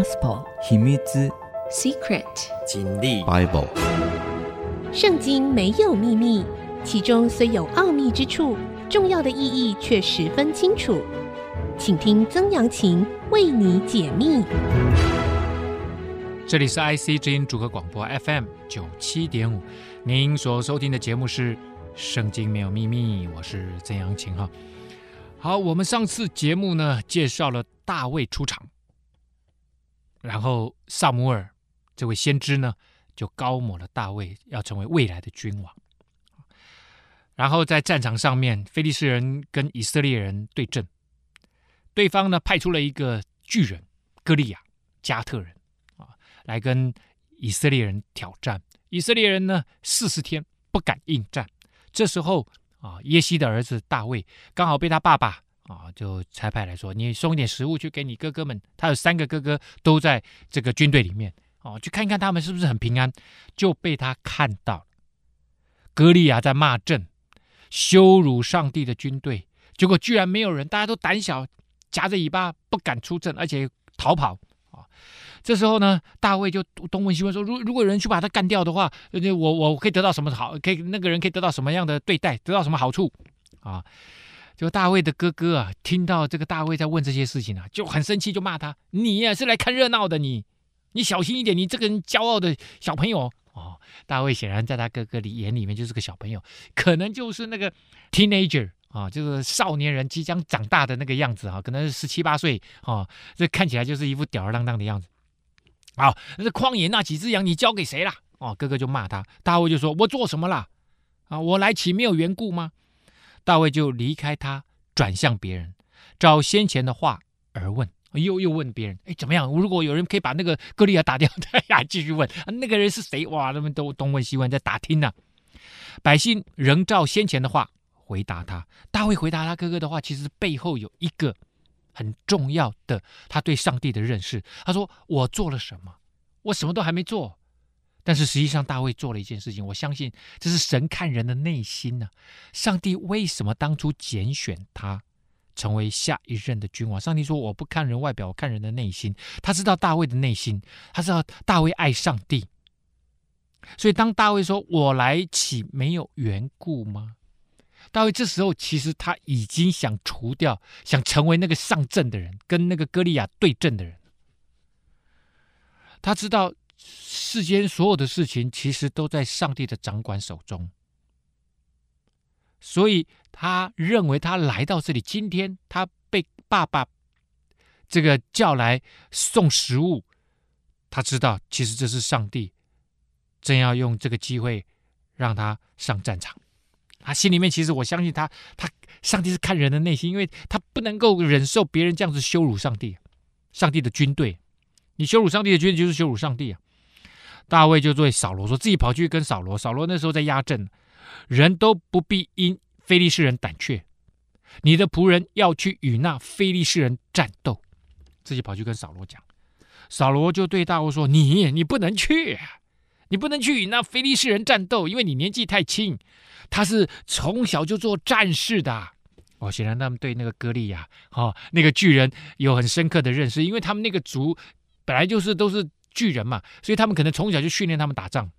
Gospel 秘密 Secret 真理 Bible 圣经没有秘密，其中虽有奥秘之处，重要的意义却十分清楚。请听曾阳晴为你解密。这里是 IC 之音主客广播 FM 九七点五，您所收听的节目是《圣经没有秘密》，我是曾阳晴哈。好，我们上次节目呢介绍了大卫出场，然后撒母耳这位先知呢就膏抹了大卫，要成为未来的君王。然后在战场上面，非利士人跟以色列人对阵，对方呢派出了一个巨人歌利亚加特人啊来跟以色列人挑战。以色列人呢四十天不敢应战，这时候。啊，耶西的儿子大卫刚好被他爸爸啊就差派来说，你送一点食物去给你哥哥们。他有三个哥哥都在这个军队里面，哦，去看看他们是不是很平安。就被他看到，歌利亚在骂阵，羞辱上帝的军队。结果居然没有人，大家都胆小，夹着尾巴不敢出阵，而且逃跑。这时候呢，大卫就东问西问说：“如如果有人去把他干掉的话，我我可以得到什么好？可以那个人可以得到什么样的对待？得到什么好处？”啊，就大卫的哥哥啊，听到这个大卫在问这些事情啊，就很生气，就骂他：“你呀、是来看热闹的，你你小心一点，你这个人骄傲的小朋友。”哦，大卫显然在他哥哥里眼里面就是个小朋友，可能就是那个 teenager 啊，就是少年人即将长大的那个样子啊，可能是十七八岁啊，这看起来就是一副吊儿郎当的样子。好，那这旷野那几只羊你交给谁了？哦，哥哥就骂他。大卫就说：“我做什么了？啊，我来岂没有缘故吗？”大卫就离开他，转向别人，照先前的话而问，又又问别人：“哎，怎么样？如果有人可以把那个歌利亚打掉，哎呀，继续问，啊，那个人是谁？哇，他们都东问西问，在打听呢，百姓仍照先前的话回答他。大卫回答他哥哥的话，其实背后有一个。很重要的，他对上帝的认识。他说：“我做了什么？我什么都还没做。但是实际上，大卫做了一件事情。我相信这是神看人的内心呢、上帝为什么当初拣选他成为下一任的君王？上帝说：我不看人外表，我看人的内心。他知道大卫的内心，他知道大卫爱上帝。所以当大卫说：我来，岂没有缘故吗？”大卫这时候其实他已经想除掉，想成为那个上阵的人，跟那个歌利亚对阵的人。他知道世间所有的事情其实都在上帝的掌管手中，所以他认为他来到这里，今天他被爸爸这个叫来送食物，他知道其实这是上帝正要用这个机会让他上战场。他心里面其实我相信他，他上帝是看人的内心，因为他不能够忍受别人这样子羞辱上帝，上帝的军队，你羞辱上帝的军队就是羞辱上帝啊！大卫就对扫罗说，自己跑去跟扫罗，扫罗那时候在压阵，人都不必因非利士人胆怯，你的仆人要去与那非利士人战斗，自己跑去跟扫罗讲，扫罗就对大卫说，你你不能去。你不能去与那非利士人战斗，因为你年纪太轻。他是从小就做战士的。哦，显然他们对那个歌利亚，哦，那个巨人有很深刻的认识，因为他们那个族本来就是都是巨人嘛，所以他们可能从小就训练他们打仗。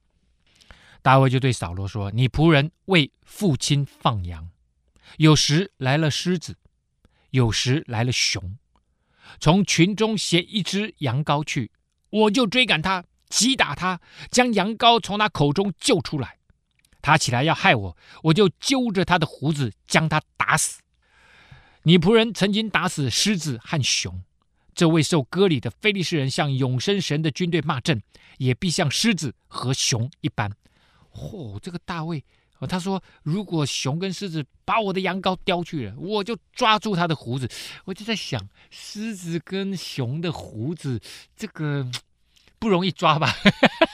大卫就对扫罗说：“你仆人为父亲放羊，有时来了狮子，有时来了熊，从群中衔一只羊羔去，我就追赶他。”击打他，将羊羔从他口中救出来。他起来要害我，我就揪着他的胡子将他打死。你仆人曾经打死狮子和熊，这位受割礼的非利士人向永生神的军队骂阵，也必像狮子和熊一般。嚯、哦，这个大卫，他说如果熊跟狮子把我的羊羔叼去了，我就抓住他的胡子。我就在想，狮子跟熊的胡子，这个。不容易抓吧？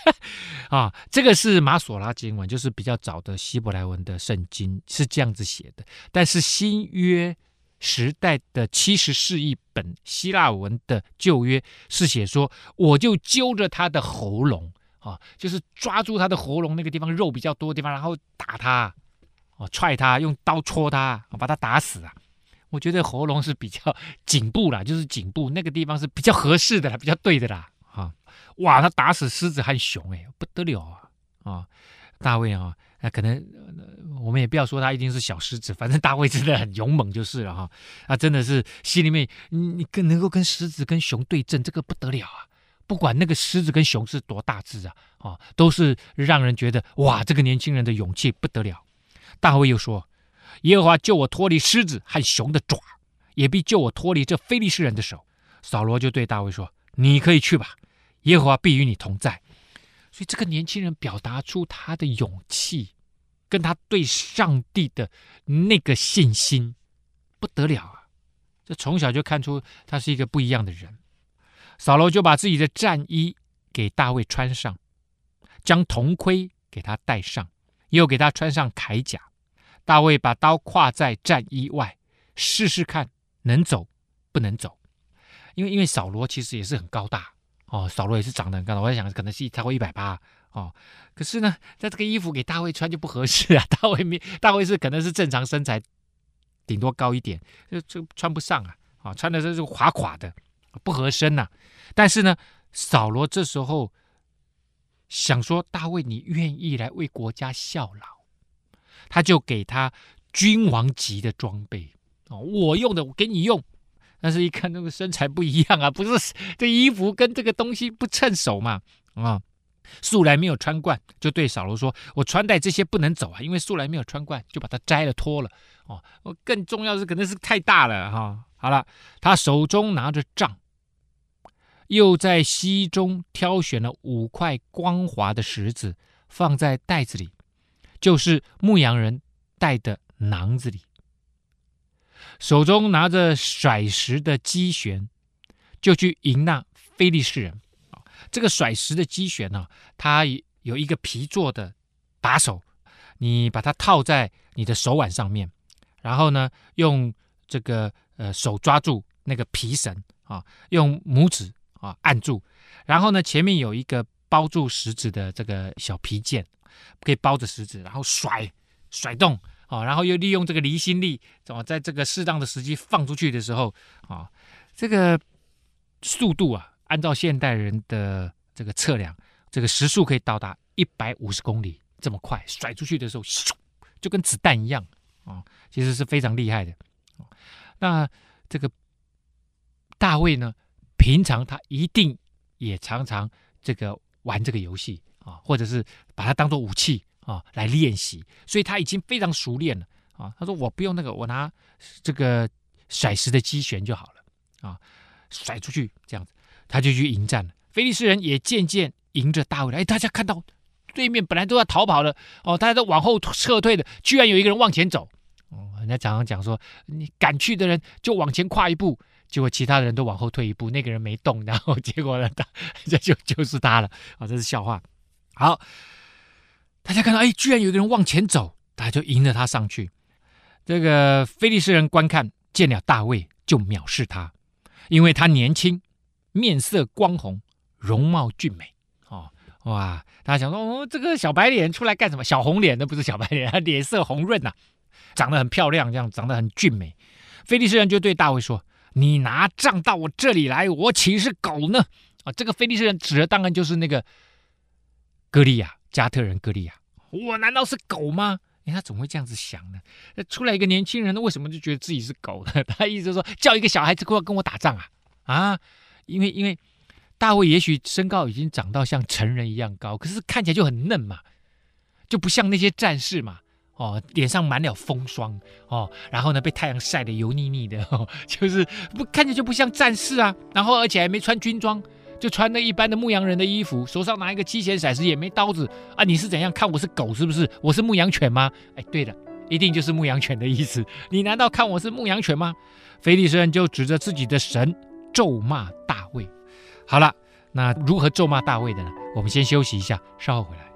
啊，这个是马索拉经文，就是比较早的希伯来文的圣经是这样子写的。但是新约时代的七十四译本希腊文的旧约是写说，我就揪着他的喉咙啊，就是抓住他的喉咙那个地方肉比较多的地方，然后打他，啊，踹他，用刀戳他，把他打死啊。我觉得喉咙是比较颈部啦，就是颈部那个地方是比较合适的啦，比较对的啦。啊，哇，他打死狮子和熊，哎，不得了啊！啊，大卫啊，那可能我们也不要说他一定是小狮子，反正大卫真的很勇猛就是了哈。他真的是心里面，你你跟能够跟狮子跟熊对阵，这个不得了啊！不管那个狮子跟熊是多大只啊，啊，都是让人觉得哇，这个年轻人的勇气不得了。大卫又说：“耶和华救我脱离狮子和熊的爪，也必救我脱离这非利士人的手。”扫罗就对大卫说：“你可以去吧，耶和华必与你同在。”所以这个年轻人表达出他的勇气，跟他对上帝的那个信心，不得了啊！这从小就看出他是一个不一样的人。扫罗就把自己的战衣给大卫穿上，将铜盔给他戴上，又给他穿上铠甲。大卫把刀挎在战衣外，试试看能走不能走。因为因为扫罗其实也是很高大哦，扫罗也是长得很高大。我在想，可能是超过一百八哦。可是呢，在这个衣服给大卫穿就不合适啊。大卫没大卫是可能是正常身材，顶多高一点，就就穿不上啊。啊、穿的这是垮垮的。不合身呐、但是呢，扫罗这时候想说：“大卫，你愿意来为国家效劳？”他就给他君王级的装备哦，我用的我给你用。但是一看那个身材不一样啊，不是这衣服跟这个东西不称手嘛啊，素来没有穿惯，就对扫罗说：“我穿戴这些不能走啊，因为素来没有穿惯，就把它摘了脱了哦。我更重要的是，可能是太大了哈、好了，他手中拿着杖。”又在溪中挑选了五块光滑的石子，放在袋子里，就是牧羊人带的囊子里。手中拿着甩石的机旋，就去迎那非利士人。这个甩石的机旋呢，它有一个皮做的把手，你把它套在你的手腕上面，然后呢，用这个呃手抓住那个皮绳啊，用拇指。啊，按住，然后呢，前面有一个包住石子的这个小皮件，可以包着石子，然后甩甩动啊，然后又利用这个离心力，怎么在这个适当的时机放出去的时候啊，这个速度啊，按照现代人的这个测量，这个时速可以到达一百五十公里这么快，甩出去的时候，咻，就跟子弹一样啊，其实是非常厉害的。那这个大卫呢？平常他一定也常常这个玩这个游戏啊，或者是把它当做武器啊来练习，所以他已经非常熟练了啊。他说：“我不用那个，我拿这个甩石的机旋就好了啊，甩出去这样子，他就去迎战了。非利士人也渐渐迎着大卫来。哎，大家看到对面本来都要逃跑了哦，大家都往后撤退的，居然有一个人往前走。哦，人家常常讲说，你敢去的人就往前跨一步。”结果其他的人都往后退一步，那个人没动，然后结果呢，他这 就就是他了啊！这是笑话。好，大家看到，哎，居然有一个人往前走，大家就迎着他上去。这个非利士人观看见了大卫，就藐视他，因为他年轻，面色光红，容貌俊美。哦，哇！大家想说，哦，这个小白脸出来干什么？小红脸的不是小白脸，脸色红润呐、啊，长得很漂亮，这样长得很俊美。菲利士人就对大卫说。你拿杖到我这里来，我岂是狗呢？啊，这个菲利士人指的当然就是那个歌利亚，加特人歌利亚。我难道是狗吗？哎，他怎么会这样子想呢？出来一个年轻人，为什么就觉得自己是狗呢？他意思说，叫一个小孩子过来跟我打仗啊？啊，因为因为大卫也许身高已经长到像成人一样高，可是看起来就很嫩嘛，就不像那些战士嘛。哦，脸上满了风霜哦，然后呢，被太阳晒得油腻腻的，哦、就是不看着就不像战士啊。然后而且还没穿军装，就穿那一般的牧羊人的衣服，手上拿一个机弦骰子，也没刀子啊。你是怎样看我是狗是不是？我是牧羊犬吗？哎，对了，一定就是牧羊犬的意思。你难道看我是牧羊犬吗？菲利斯人就指着自己的神咒骂大卫。好了，那如何咒骂大卫的呢？我们先休息一下，稍后回来。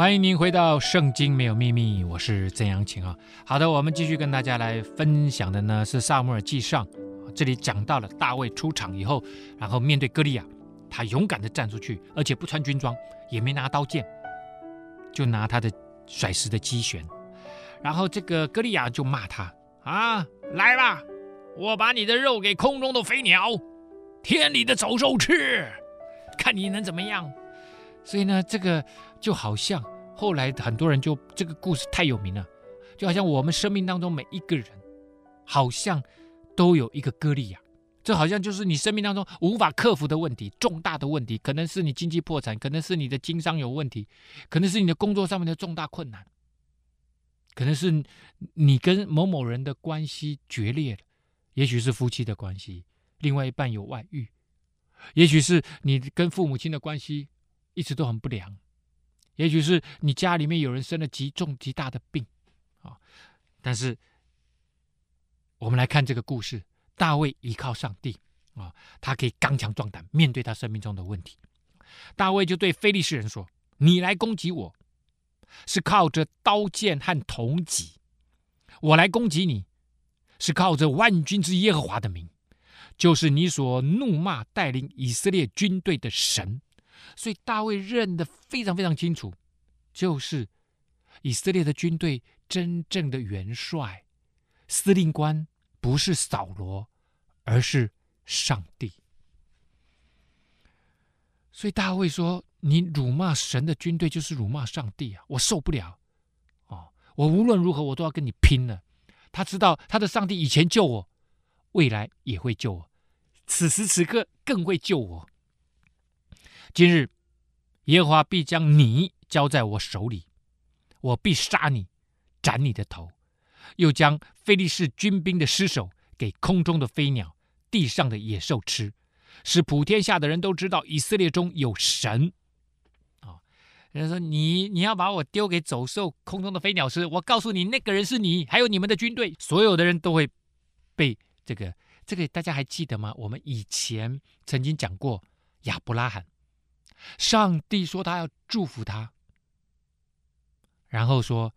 欢迎您回到《圣经没有秘密》，我是曾阳晴啊。好的，我们继续跟大家来分享的呢是《撒母耳记上》，这里讲到了大卫出场以后，然后面对歌利亚，他勇敢的站出去，而且不穿军装，也没拿刀剑，就拿他的甩石的机旋。然后这个歌利亚就骂他啊，来吧，我把你的肉给空中的飞鸟、天里的走兽吃，看你能怎么样。所以呢，这个就好像后来很多人就这个故事太有名了，就好像我们生命当中每一个人，好像都有一个歌利亚，这好像就是你生命当中无法克服的问题，重大的问题，可能是你经济破产，可能是你的经商有问题，可能是你的工作上面的重大困难，可能是你跟某某人的关系决裂了，也许是夫妻的关系，另外一半有外遇，也许是你跟父母亲的关系。一直都很不良，也许是你家里面有人生了极重极大的病啊。但是我们来看这个故事，大卫依靠上帝啊，他可以刚强壮胆面对他生命中的问题。大卫就对非利士人说：“你来攻击我，是靠着刀剑和铜戟；我来攻击你，是靠着万军之耶和华的名，就是你所怒骂带领以色列军队的神。”所以大卫认得非常非常清楚，就是以色列的军队真正的元帅、司令官不是扫罗，而是上帝。所以大卫说：“你辱骂神的军队，就是辱骂上帝啊！我受不了哦！我无论如何，我都要跟你拼了。”他知道他的上帝以前救我，未来也会救我，此时此刻更会救我。今日，耶和华必将你交在我手里，我必杀你，斩你的头，又将非利士军兵的尸首给空中的飞鸟、地上的野兽吃，使普天下的人都知道以色列中有神。啊，人家说你你要把我丢给走兽、空中的飞鸟吃，我告诉你，那个人是你，还有你们的军队，所有的人都会被这个这个，大家还记得吗？我们以前曾经讲过亚伯拉罕。上帝说他要祝福他，然后说：“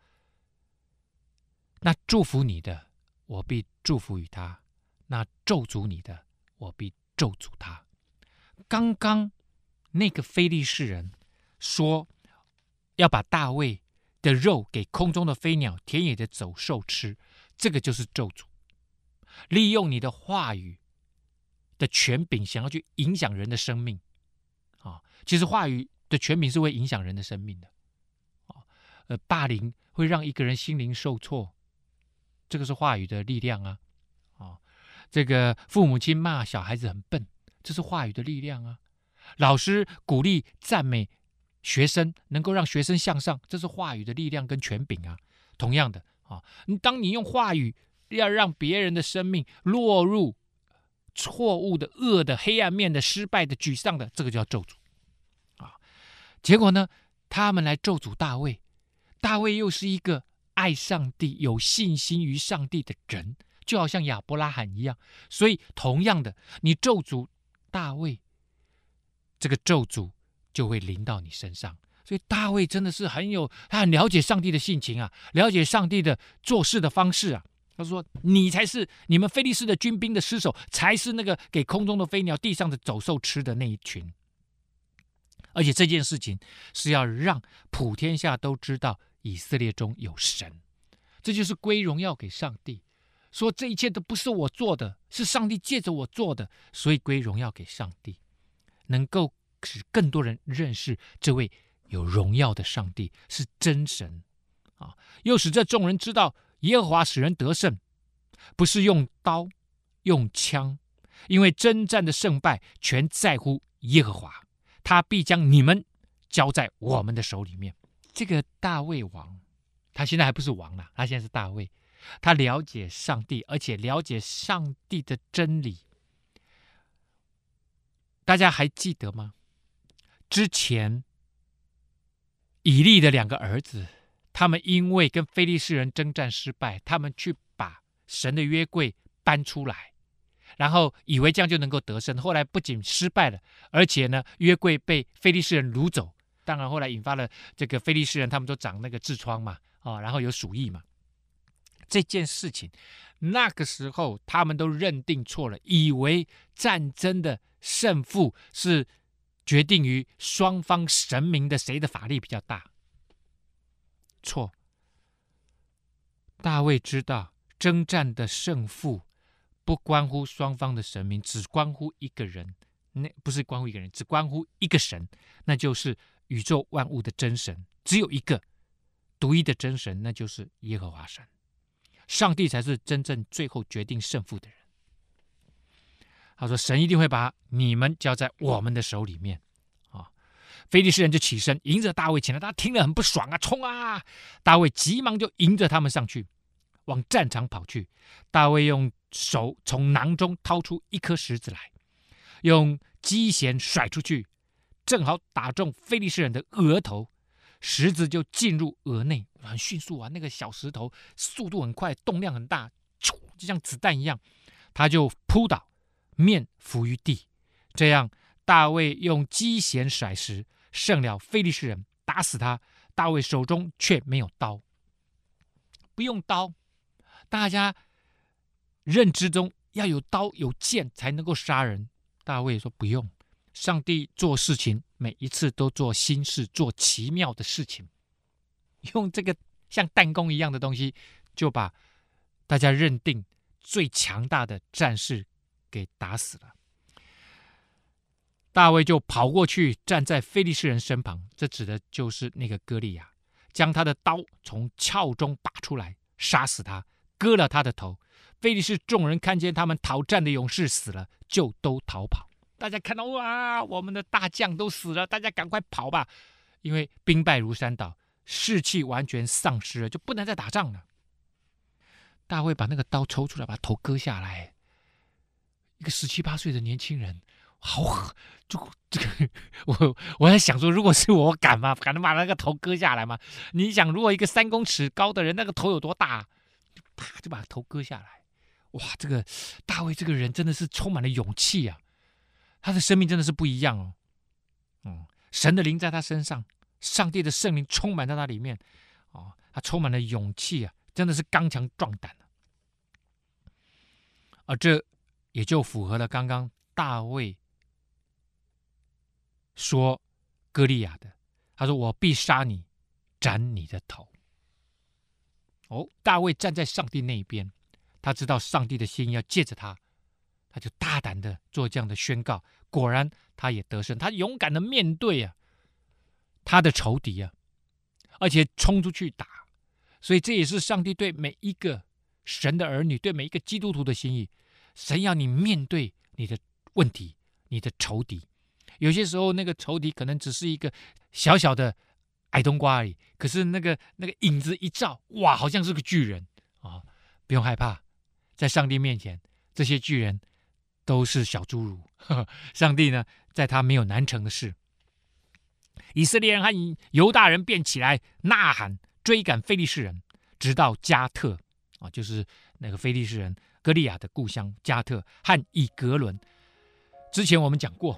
那祝福你的，我必祝福于他；那咒诅你的，我必咒诅他。”刚刚那个非利士人说要把大卫的肉给空中的飞鸟、田野的走兽吃，这个就是咒诅，利用你的话语的权柄，想要去影响人的生命。啊其实话语的权柄是会影响人的生命的，啊，呃，霸凌会让一个人心灵受挫，这个是话语的力量啊，啊，这个父母亲骂小孩子很笨，这是话语的力量啊，老师鼓励赞美学生，能够让学生向上，这是话语的力量跟权柄啊。同样的啊，你当你用话语要让别人的生命落入错误的、恶的、黑暗面的、失败的、沮丧的，这个叫咒诅。啊结果呢，他们来咒诅大卫，大卫又是一个爱上帝、有信心于上帝的人，就好像亚伯拉罕一样。所以，同样的，你咒诅大卫，这个咒诅就会临到你身上。所以，大卫真的是很有，他很了解上帝的性情啊，了解上帝的做事的方式啊。他说：“你才是你们菲利斯的军兵的尸首，才是那个给空中的飞鸟、地上的走兽吃的那一群。”而且这件事情是要让普天下都知道以色列中有神，这就是归荣耀给上帝。说这一切都不是我做的，是上帝借着我做的，所以归荣耀给上帝，能够使更多人认识这位有荣耀的上帝是真神啊！又使这众人知道耶和华使人得胜，不是用刀用枪，因为征战的胜败全在乎耶和华。他必将你们交在我们的手里面。这个大卫王，他现在还不是王了，他现在是大卫。他了解上帝，而且了解上帝的真理。大家还记得吗？之前以利的两个儿子，他们因为跟非利士人征战失败，他们去把神的约柜搬出来。然后以为这样就能够得胜，后来不仅失败了，而且呢，约柜被非利士人掳走，当然后来引发了这个非利士人，他们都长那个痔疮嘛，啊，然后有鼠疫嘛。这件事情，那个时候他们都认定错了，以为战争的胜负是决定于双方神明的谁的法力比较大。错。大卫知道征战的胜负不关乎双方的神明，只关乎一个人，那不是关乎一个人，只关乎一个神，那就是宇宙万物的真神，只有一个独一的真神，那就是耶和华神。上帝才是真正最后决定胜负的人。他说：“神一定会把你们交在我们的手里面。”啊，非利士人就起身迎着大卫前来，他听了很不爽啊，冲啊！大卫急忙就迎着他们上去，往战场跑去。大卫用手从囊中掏出一颗石子来，用机弦甩出去，正好打中非利士人的额头。石子就进入额内，很迅速啊！那个小石头速度很快，动量很大，就像子弹一样，他就扑倒，面伏于地。这样，大卫用机弦甩石，胜了非利士人，打死他。大卫手中却没有刀，不用刀。大家认知中要有刀有剑才能够杀人，大卫说不用。上帝做事情。每一次都做新事，做奇妙的事情，用这个像弹弓一样的东西，就把大家认定最强大的战士给打死了。大卫就跑过去，站在非利士人身旁，这指的就是那个歌利亚，将他的刀从鞘中拔出来，杀死他，割了他的头。非利士众人看见他们讨战的勇士死了，就都逃跑。大家看到哇，我们的大将都死了，大家赶快跑吧，因为兵败如山倒，士气完全丧失了，就不能再打仗了。大卫把那个刀抽出来，把头割下来。一个十七八岁的年轻人，好！就这个，我我在想说，如果是我，敢吗？敢把那个头割下来吗？你想，如果一个三公尺高的人，那个头有多大？啪，就把头割下来。哇，这个大卫这个人真的是充满了勇气啊！他的生命真的是不一样哦，嗯，神的灵在他身上，上帝的圣灵充满在他里面，哦，他充满了勇气啊，真的是刚强壮胆。而这也就符合了刚刚大卫说歌利亚的，他说：“我必杀你，斩你的头。”哦，大卫站在上帝那一边，他知道上帝的心要借着他。他就大胆的做这样的宣告，果然他也得胜，他勇敢的面对啊他的仇敌啊，而且冲出去打，所以这也是上帝对每一个神的儿女，对每一个基督徒的心意。神要你面对你的问题，你的仇敌。有些时候那个仇敌可能只是一个小小的矮冬瓜而已，可是那个那个影子一照，哇，好像是个巨人啊！不用害怕，在上帝面前，这些巨人。都是小侏儒，上帝呢，在他没有难成的事。以色列人和犹大人便起来呐喊，追赶非利士人，直到加特啊，就是那个非利士人格利亚的故乡加特和以格伦。之前我们讲过，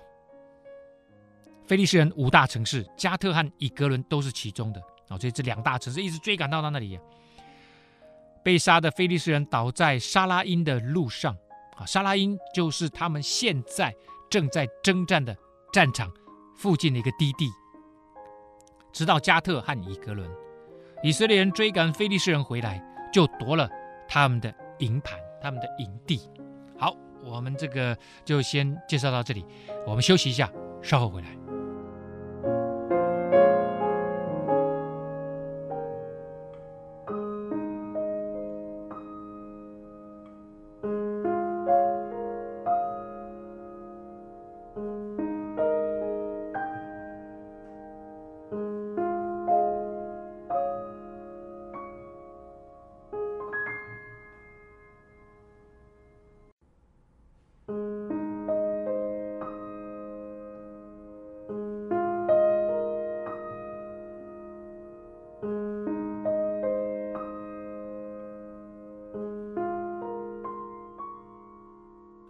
菲利士人五大城市，加特和以格伦都是其中的啊，所以这两大城市一直追赶到他那里。被杀的菲利士人倒在沙拉因的路上。啊，沙拉因就是他们现在正在征战的战场附近的一个低地，直到加特和以格伦，以色列人追赶菲利士人回来，就夺了他们的营盘、他们的营地。好，我们这个就先介绍到这里，我们休息一下，稍后回来。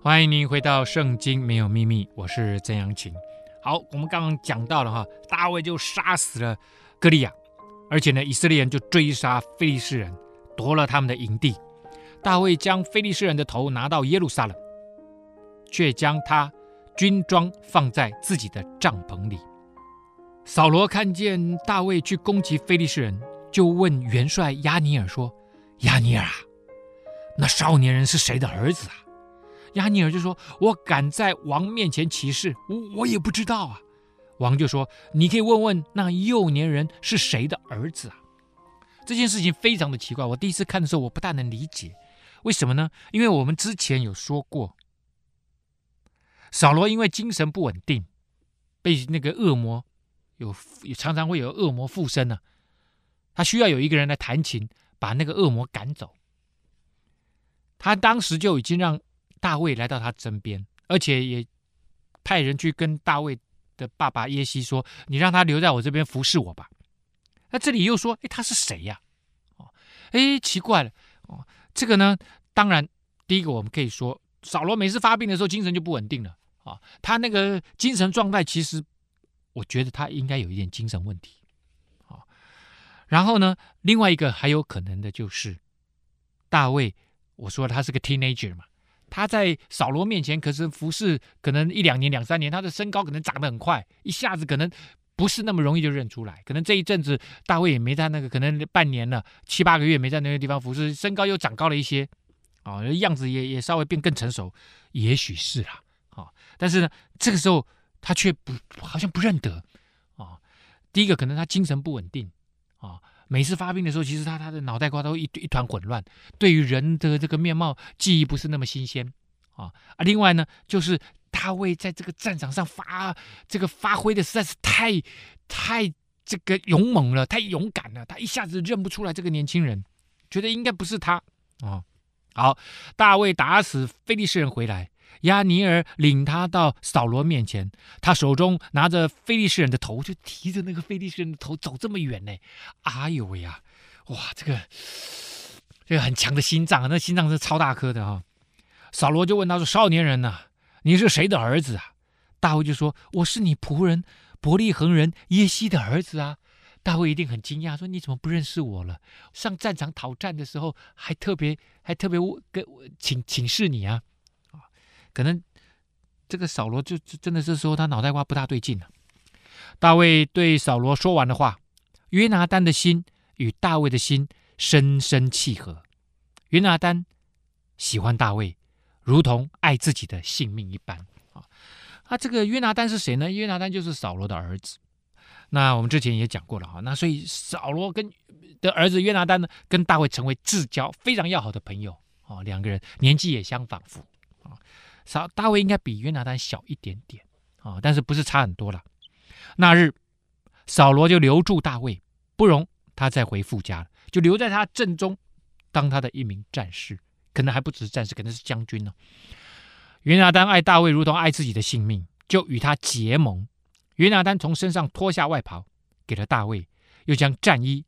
欢迎您回到《圣经没有秘密》，我是曾阳晴。好，我们刚刚讲到了哈，大卫就杀死了歌利亚，而且呢，以色列人就追杀非利士人，夺了他们的营地。大卫将非利士人的头拿到耶路撒冷，却将他军装放在自己的帐篷里。扫罗看见大卫去攻击非利士人，就问元帅押尼珥说：“押尼珥啊，那少年人是谁的儿子啊？”押尼尔就说：“我敢在王面前起誓，我我也不知道啊。”王就说：“你可以问问那幼年人是谁的儿子啊？”这件事情非常的奇怪，我第一次看的时候，我不大能理解，为什么呢？因为我们之前有说过，扫罗因为精神不稳定，被那个恶魔。有常常会有恶魔附身呢、他需要有一个人来弹琴，把那个恶魔赶走。他当时就已经让大卫来到他身边，而且也派人去跟大卫的爸爸耶西说：“你让他留在我这边服侍我吧。”那这里又说：“哎，他是谁呀？”哦，哎，奇怪了哦，这个呢，当然第一个我们可以说，扫罗每次发病的时候精神就不稳定了啊、他那个精神状态其实。我觉得他应该有一点精神问题，啊，然后呢，另外一个还有可能的就是大卫，我说他是个 teenager 嘛，他在扫罗面前可是服侍，可能一两年、两三年，他的身高可能长得很快，一下子可能不是那么容易就认出来，可能这一阵子大卫也没在那个，可能半年了，七八个月没在那个地方服侍，身高又长高了一些，啊，样子也也稍微变更成熟，也许是啦，啊，但是呢，这个时候。他却不好像不认得啊。第一个可能他精神不稳定啊，每次发病的时候，其实他他的脑袋瓜都一一团混乱，对于人的这个面貌记忆不是那么新鲜啊。啊，另外呢，就是大卫在这个战场上发这个发挥的实在是太太这个勇猛了，太勇敢了，他一下子认不出来这个年轻人，觉得应该不是他啊。好，大卫打死菲利士人回来。亚尼尔领他到扫罗面前，他手中拿着非利士人的头，就提着那个非利士人的头走这么远呢。哎呦喂呀，哇，这个这个很强的心脏啊，那心脏是超大颗的哈、扫罗就问他说：“少年人呐、你是谁的儿子啊？”大卫就说：“我是你仆人伯利恒人耶西的儿子啊。”大卫一定很惊讶，说：“你怎么不认识我了？上战场讨战的时候，还特别还特别跟请请示你啊。”可能这个扫罗就真的是说他脑袋瓜不大对劲了。大卫对扫罗说完的话，约拿单的心与大卫的心深深契合。约拿单喜欢大卫，如同爱自己的性命一般啊。啊，这个约拿单是谁呢？约拿单就是扫罗的儿子。那我们之前也讲过了哈。那所以扫罗跟的儿子约拿单呢，跟大卫成为至交、非常要好的朋友啊。两个人年纪也相仿佛啊。扫大卫应该比约拿单小一点点啊，但是不是差很多了。那日，扫罗就留住大卫，不容他再回父家了，就留在他阵中，当他的一名战士，可能还不只是战士，可能是将军呢。约拿单爱大卫如同爱自己的性命，就与他结盟。约拿单从身上脱下外袍，给了大卫，又将战衣、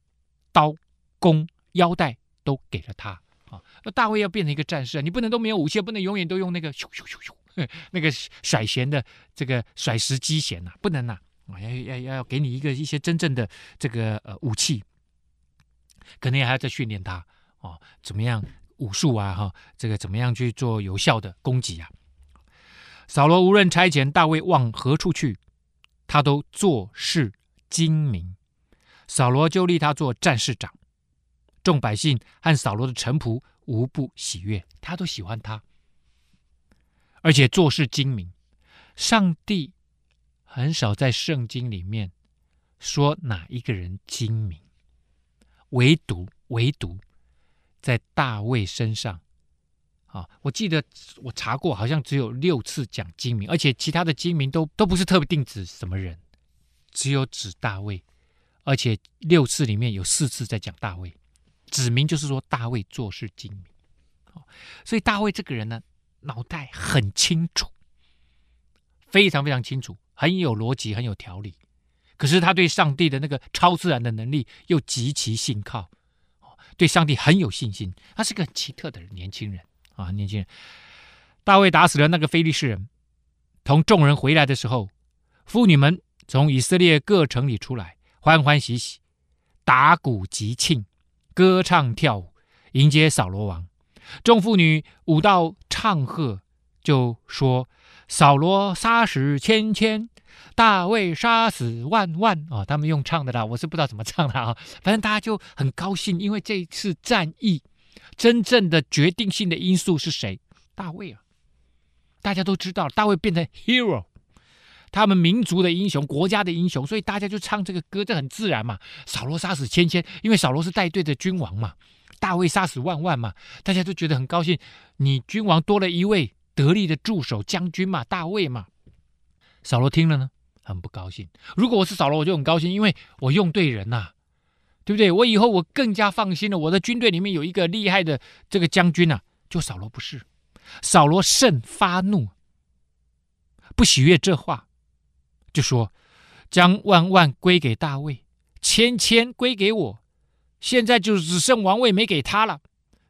刀、弓、腰带都给了他。啊，那大卫要变成一个战士啊，你不能都没有武器，不能永远都用那个咻咻咻咻，那个甩弦的这个甩石击弦呐，不能呐，啊，要要要给你一个一些真正的这个呃武器，可能还要再训练他哦，怎么样武术啊哈，这个怎么样去做有效的攻击啊？扫罗无论差遣大卫往何处去，他都做事精明，扫罗就立他做战士长。众百姓和扫罗的臣仆无不喜悦，他都喜欢他，而且做事精明。上帝很少在圣经里面说哪一个人精明，唯独唯独在大卫身上，啊，我记得我查过，好像只有六次讲精明，而且其他的精明都都不是特别定指什么人，只有指大卫，而且六次里面有四次在讲大卫。指明就是说大卫做事精明，所以大卫这个人呢，脑袋很清楚，非常非常清楚，很有逻辑，很有条理。可是他对上帝的那个超自然的能力又极其信靠，对上帝很有信心。他是个很奇特的，年轻人啊，年轻人。大卫打死了那个非利士人，同众人回来的时候，妇女们从以色列各城里出来，欢欢喜喜，打鼓集庆，歌唱跳舞，迎接扫罗王。众妇女舞蹈唱和，就说：“扫罗杀死千千，大卫杀死万万。”哦，他们用唱的啦，我是不知道怎么唱的啊。反正大家就很高兴，因为这一次战役真正的决定性的因素是谁？大卫啊！大家都知道，大卫变成 hero，他们民族的英雄，国家的英雄，所以大家就唱这个歌，这很自然嘛。扫罗杀死千千，因为扫罗是带队的君王嘛。大卫杀死万万嘛，大家都觉得很高兴。你君王多了一位得力的助手将军嘛，大卫嘛。扫罗听了呢，很不高兴。如果我是扫罗，我就很高兴，因为我用对人呐、对不对？我以后我更加放心了。我的军队里面有一个厉害的这个将军呐、啊，就扫罗不是。扫罗甚发怒，不喜悦这话，就说：“将万万归给大卫，千千归给我。现在就只剩王位没给他了。”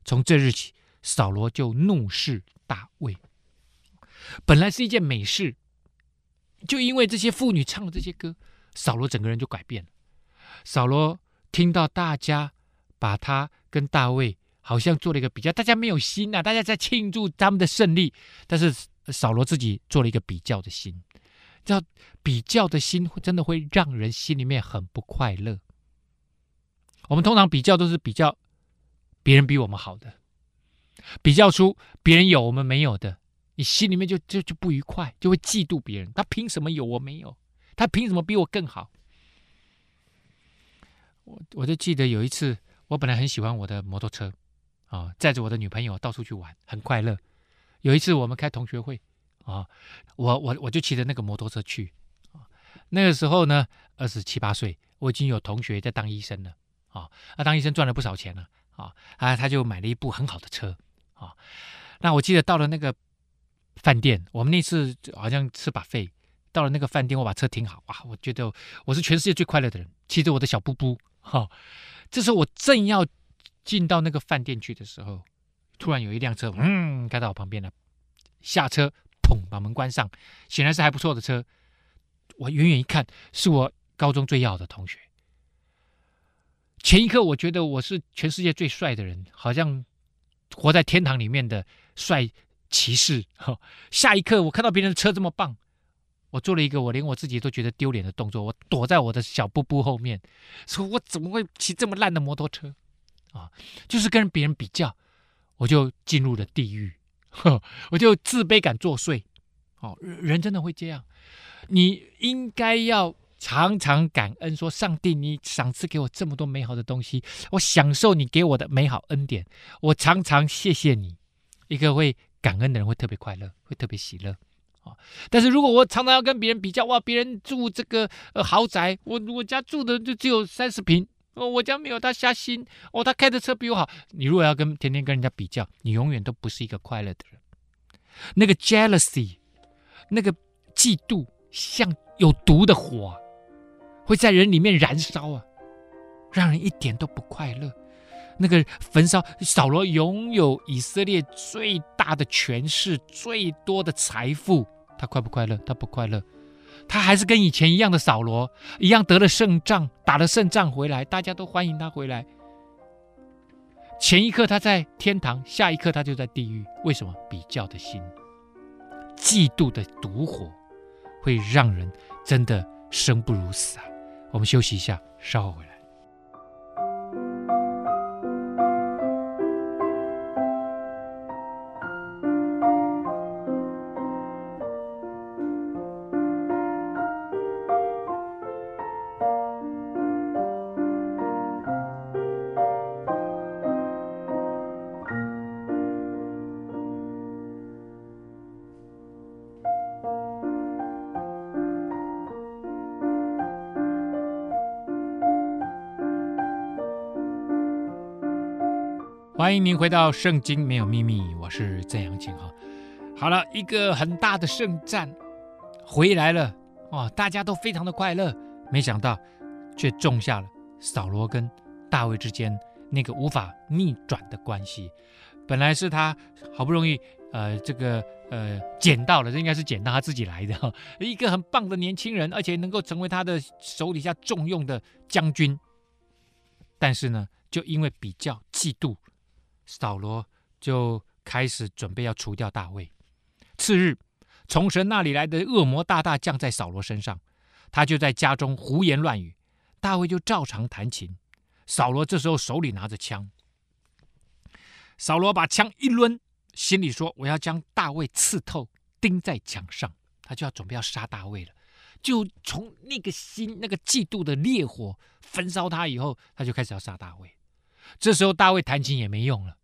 从这日起，扫罗就怒视大卫。本来是一件美事，就因为这些妇女唱了这些歌，扫罗整个人就改变了。扫罗听到大家把他跟大卫。好像做了一个比较，大家没有心、啊，大家在庆祝他们的胜利，但是扫罗自己做了一个比较的心，叫比较的心真的会让人心里面很不快乐。我们通常比较都是比较别人比我们好的，比较出别人有我们没有的，你心里面就就就不愉快，就会嫉妒别人。他凭什么有我没有？他凭什么比我更好？我我就记得有一次，我本来很喜欢我的摩托车。啊、载着我的女朋友到处去玩，很快乐。有一次我们开同学会，啊、我我我就骑着那个摩托车去。那个时候呢，二十七八岁，我已经有同学在当医生了。啊、哦，那当医生赚了不少钱了。啊、啊，他就买了一部很好的车。啊、那我记得到了那个饭店，我们那次好像吃把费到了那个饭店，我把车停好，哇，我觉得我是全世界最快乐的人，骑着我的小布布。哈、这时候我正要。进到那个饭店去的时候，突然有一辆车，嗯，开到我旁边了。下车，砰，把门关上。显然是还不错的车。我远远一看，是我高中最要好的同学。前一刻，我觉得我是全世界最帅的人，好像活在天堂里面的帅骑士。下一刻，我看到别人的车这么棒，我做了一个我连我自己都觉得丢脸的动作，我躲在我的小布布后面，说我怎么会骑这么烂的摩托车？啊，就是跟别人比较，我就进入了地狱，我就自卑感作祟。哦，人真的会这样。你应该要常常感恩，说上帝，你赏赐给我这么多美好的东西，我享受你给我的美好恩典，我常常谢谢你。一个会感恩的人会特别快乐，会特别喜乐。但是如果我常常要跟别人比较，哇，别人住这个呃豪宅，我我家住的就只有三十平。哦，我家没有他瞎心。哦，他开的车比我好。你如果要跟天天跟人家比较，你永远都不是一个快乐的人。那个 jealousy，那个嫉妒，像有毒的火，会在人里面燃烧啊，让人一点都不快乐。那个焚烧，扫罗拥有以色列最大的权势，最多的财富，他快不快乐？他不快乐。他还是跟以前一样的扫罗，一样得了胜仗，打了胜仗回来，大家都欢迎他回来。前一刻他在天堂，下一刻他就在地狱。为什么？比较的心，嫉妒的毒火，会让人真的生不如死啊！我们休息一下，稍后回来。欢迎您回到《圣经没有秘密》，我是郑阳晴哈。好了，一个很大的圣战回来了哦，大家都非常的快乐。没想到却种下了扫罗跟大卫之间那个无法逆转的关系。本来是他好不容易呃，这个呃捡到了，这应该是捡到他自己来的哈，一个很棒的年轻人，而且能够成为他的手底下重用的将军。但是呢，就因为比较嫉妒，扫罗就开始准备要除掉大卫。次日，从神那里来的恶魔大大降在扫罗身上，他就在家中胡言乱语，大卫就照常弹琴。扫罗这时候手里拿着枪，扫罗把枪一抡，心里说：“我要将大卫刺透，钉在墙上。”他就要准备要杀大卫了。就从那个心、那个嫉妒的烈火焚烧他以后，他就开始要杀大卫。这时候大卫弹琴也没用了，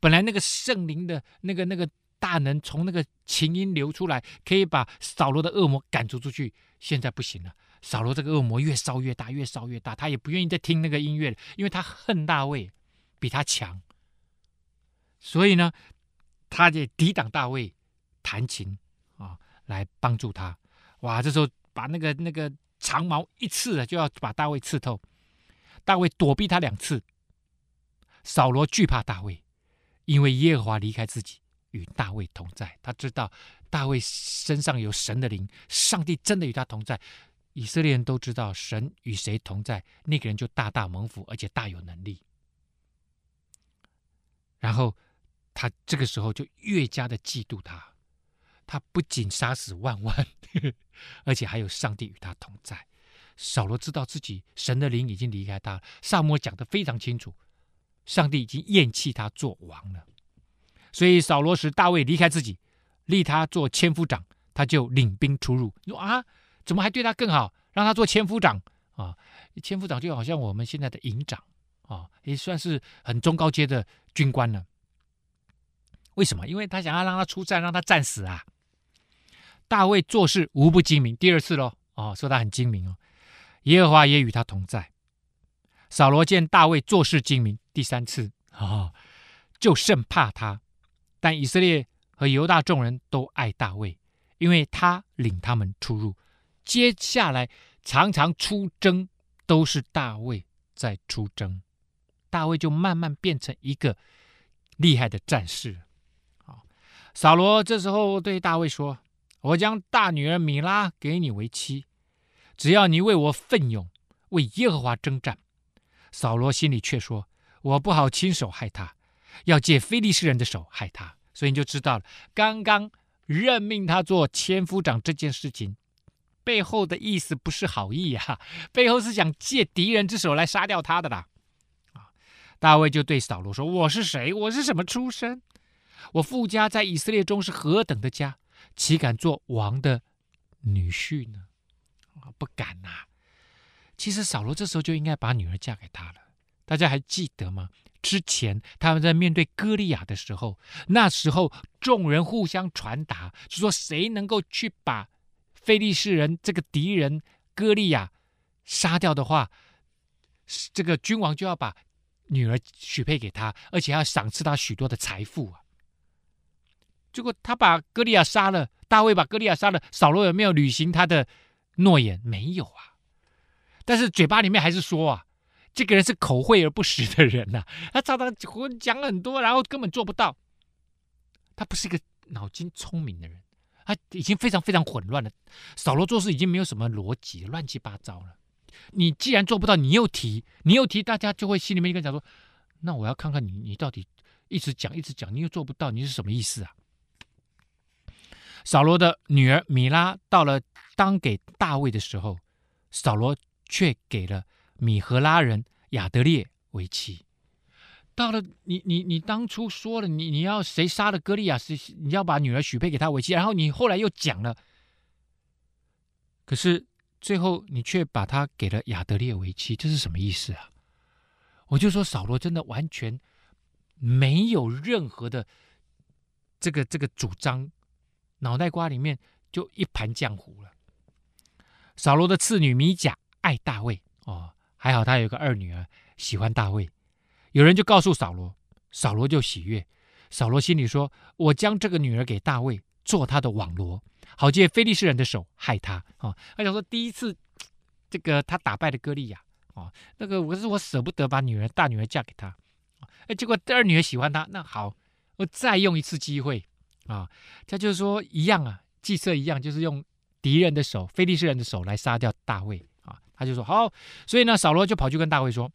本来那个圣灵的那个那个大能从那个琴音流出来，可以把扫罗的恶魔赶逐出去，现在不行了。扫罗这个恶魔越烧越大，越烧越大，他也不愿意再听那个音乐了，因为他恨大卫比他强，所以呢，他也抵挡大卫弹琴啊，来帮助他。哇，这时候把那个那个长矛一刺，就要把大卫刺透。大卫躲避他两次，扫罗惧怕大卫，因为耶和华离开自己，与大卫同在。他知道大卫身上有神的灵，上帝真的与他同在。以色列人都知道神与谁同在，那个人就大大蒙福，而且大有能力。然后他这个时候就越加的嫉妒他，他不仅杀死万万，而且还有上帝与他同在。扫罗知道自己神的灵已经离开他，撒母讲的非常清楚，上帝已经厌弃他做王了。所以扫罗使大卫离开自己，立他做千夫长，他就领兵出入。你说啊？怎么还对他更好，让他做千夫长啊？千夫长就好像我们现在的营长啊，也算是很中高阶的军官了。为什么？因为他想要让他出战，让他战死啊。大卫做事无不精明，第二次喽，哦，说他很精明哦。耶和华也与他同在。扫罗见大卫做事精明，第三次啊、哦，就甚怕他。但以色列和犹大众人都爱大卫，因为他领他们出入。接下来常常出征，都是大卫在出征，大卫就慢慢变成一个厉害的战士。好，扫罗这时候对大卫说：“我将大女儿米拉给你为妻，只要你为我奋勇，为耶和华征战。”扫罗心里却说：“我不好亲手害他，要借非利士人的手害他。”所以你就知道了，刚刚任命他做千夫长这件事情。背后的意思不是好意呀、啊，背后是想借敌人之手来杀掉他的啦。啊，大卫就对扫罗说：“我是谁？我是什么出身？我富家在以色列中是何等的家，岂敢做王的女婿呢？啊，不敢呐、其实扫罗这时候就应该把女儿嫁给他了。大家还记得吗？之前他们在面对歌利亚的时候，那时候众人互相传达，就说谁能够去把。非利士人这个敌人歌利亚杀掉的话，这个君王就要把女儿许配给他，而且要赏赐他许多的财富啊。结果他把歌利亚杀了，大卫把歌利亚杀了，扫罗有没有履行他的诺言？没有啊。但是嘴巴里面还是说啊，这个人是口惠而不实的人呐、他常常讲很多，然后根本做不到。他不是一个脑筋聪明的人。他已经非常非常混乱了，扫罗做事已经没有什么逻辑，乱七八糟了。你既然做不到，你又提，你又提，大家就会心里面一个讲说：那我要看看你，你到底一直讲一直讲，你又做不到，你是什么意思啊？扫罗的女儿米拉到了当给大卫的时候，扫罗却给了米荷拉人亚德列为妻。到了你你你当初说了你你要谁杀了歌利亚是你要把女儿许配给他为妻，然后你后来又讲了，可是最后你却把他给了亚德列为妻，这是什么意思啊？我就说扫罗真的完全没有任何的这个这个主张，脑袋瓜里面就一盘浆糊了。扫罗的次女米甲爱大卫哦，还好他有个二女儿喜欢大卫。有人就告诉扫罗，扫罗就喜悦。扫罗心里说：“我将这个女儿给大卫，做他的网罗，好借非利士人的手害他。”啊，他想说第一次，这个他打败了歌利亚，啊，那个我是我舍不得把女儿大女儿嫁给他，哎，结果第二女儿喜欢他，那好，我再用一次机会，啊，他就是说一样啊，计策一样，就是用敌人的手，非利士人的手来杀掉大卫。他就说好，所以呢，扫罗就跑去跟大卫说：“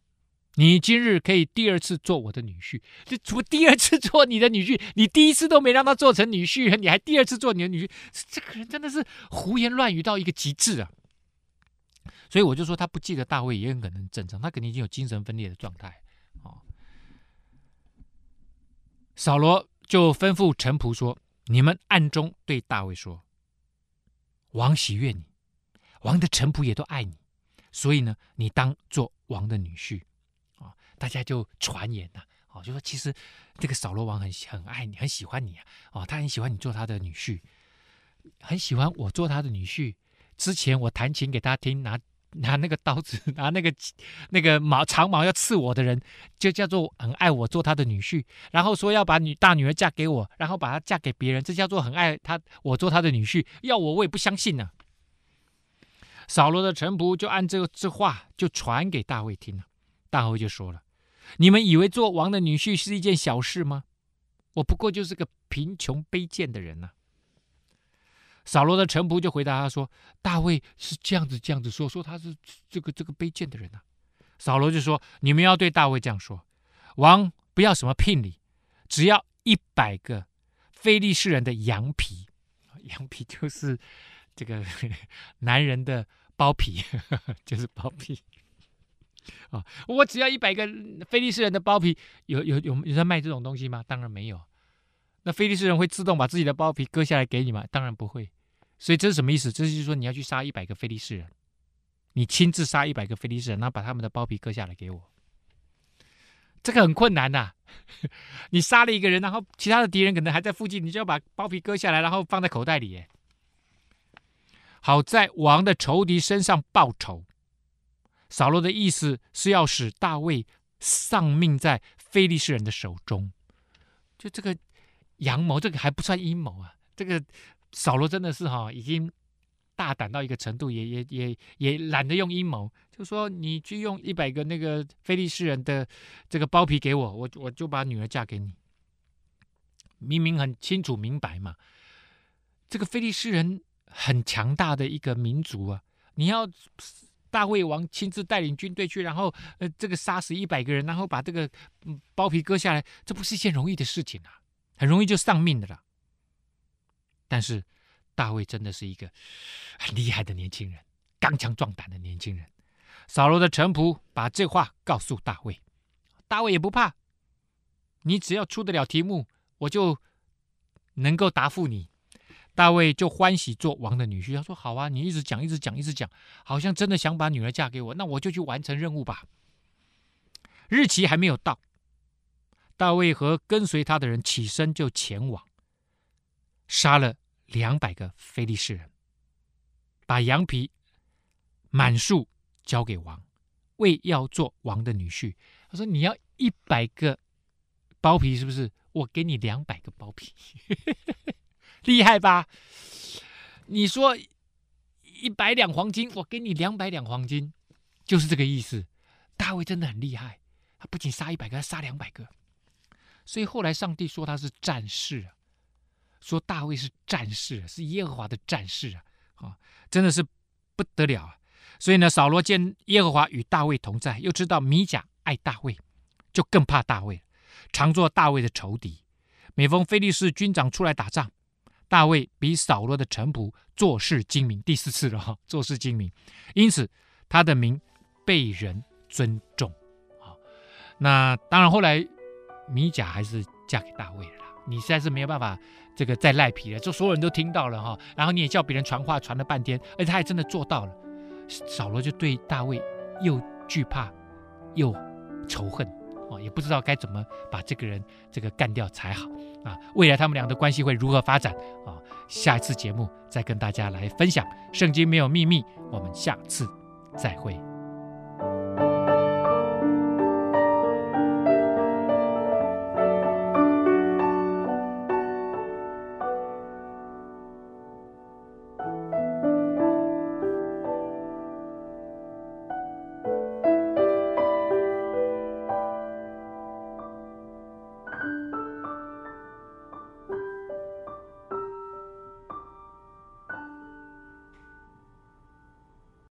你今日可以第二次做我的女婿。这怎么第二次做你的女婿？你第一次都没让他做成女婿，你还第二次做你的女婿？这个人真的是胡言乱语到一个极致啊！所以我就说他不记得大卫也很可能正常，他肯定已经有精神分裂的状态啊。扫罗。就吩咐臣仆说：“你们暗中对大卫说，王喜悦你，王的臣仆也都爱你，所以呢，你当做王的女婿。”啊，大家就传言呐，哦，就说其实这个扫罗王很很爱你，很喜欢你啊，哦，他很喜欢你做他的女婿，很喜欢我做他的女婿。之前我弹琴给他听，拿。拿那个刀子，拿那个那个毛长矛要刺我的人，就叫做很爱我做他的女婿，然后说要把女大女儿嫁给我，然后把她嫁给别人，这叫做很爱他我做他的女婿。要我我也不相信呢、扫罗的臣仆就按这个这话就传给大卫听了，大卫就说了：“你们以为做王的女婿是一件小事吗？我不过就是个贫穷卑贱的人呐、”扫罗的臣仆就回答他说：“大卫是这样子这样子说，说他是这个这个卑贱的人呐、”扫罗就说：“你们要对大卫这样说，王不要什么聘礼，只要一百个非利士人的羊皮，羊皮就是这个 男人的包皮，就是包皮啊。我只要一百个菲利士人的包皮，有有有有在卖这种东西吗？当然没有。那菲利士人会自动把自己的包皮割下来给你吗？当然不会。”所以这是什么意思？这就是说你要去杀一百个菲利士人，你亲自杀一百个菲利士人，然后把他们的包皮割下来给我。这个很困难呐、你杀了一个人，然后其他的敌人可能还在附近，你就要把包皮割下来，然后放在口袋里。好在王的仇敌身上报仇。扫罗的意思是要使大卫丧命在非利士人的手中。就这个阳谋，这个还不算阴谋啊，这个。扫罗真的是哈，已经大胆到一个程度，也也也也懒得用阴谋，就说你去用一百个那个非利士人的这个包皮给我，我我就把女儿嫁给你。明明很清楚明白嘛，这个非利士人很强大的一个民族啊，你要大卫王亲自带领军队去，然后呃这个杀死一百个人，然后把这个包皮割下来，这不是一件容易的事情啊，很容易就丧命的了。但是，大卫真的是一个很厉害的年轻人，刚强壮胆的年轻人。扫罗的臣仆把这话告诉大卫，大卫也不怕，你只要出得了题目，我就能够答复你。大卫就欢喜做王的女婿，他说：“好啊，你一直讲，一直讲，一直讲，好像真的想把女儿嫁给我，那我就去完成任务吧。”日期还没有到，大卫和跟随他的人起身就前往。杀了两百个非利士人，把羊皮满数交给王，为要做王的女婿。他说：“你要一百个包皮，是不是？我给你两百个包皮，厉害吧？你说一百两黄金，我给你两百两黄金，就是这个意思。大卫真的很厉害，他不仅杀一百个，他杀两百个。所以后来上帝说他是战士啊。”说大卫是战士，是耶和华的战士啊！啊，真的是不得了啊！所以呢，扫罗见耶和华与大卫同在，又知道米甲爱大卫，就更怕大卫，常做大卫的仇敌。每逢非利士军长出来打仗，大卫比扫罗的臣仆做事精明，第四次了哈，做事精明，因此他的名被人尊重。啊，那当然后来米甲还是嫁给大卫了。你实在是没有办法，这个再赖皮了，就所有人都听到了哈，然后你也叫别人传话传了半天，而且他还真的做到了。扫罗就对大卫又惧怕又仇恨哦，也不知道该怎么把这个人这个干掉才好啊。未来他们俩的关系会如何发展啊？下一次节目再跟大家来分享。圣经没有秘密，我们下次再会。